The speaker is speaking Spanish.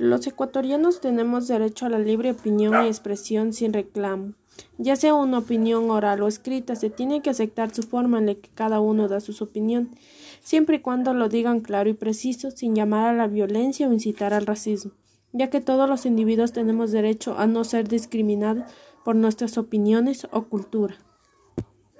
Los ecuatorianos tenemos derecho a la libre opinión y expresión sin reclamo. Ya sea una opinión oral o escrita, se tiene que aceptar su forma en la que cada uno da su opinión, siempre y cuando lo digan claro y preciso, sin llamar a la violencia o incitar al racismo, ya que todos los individuos tenemos derecho a no ser discriminados por nuestras opiniones o cultura.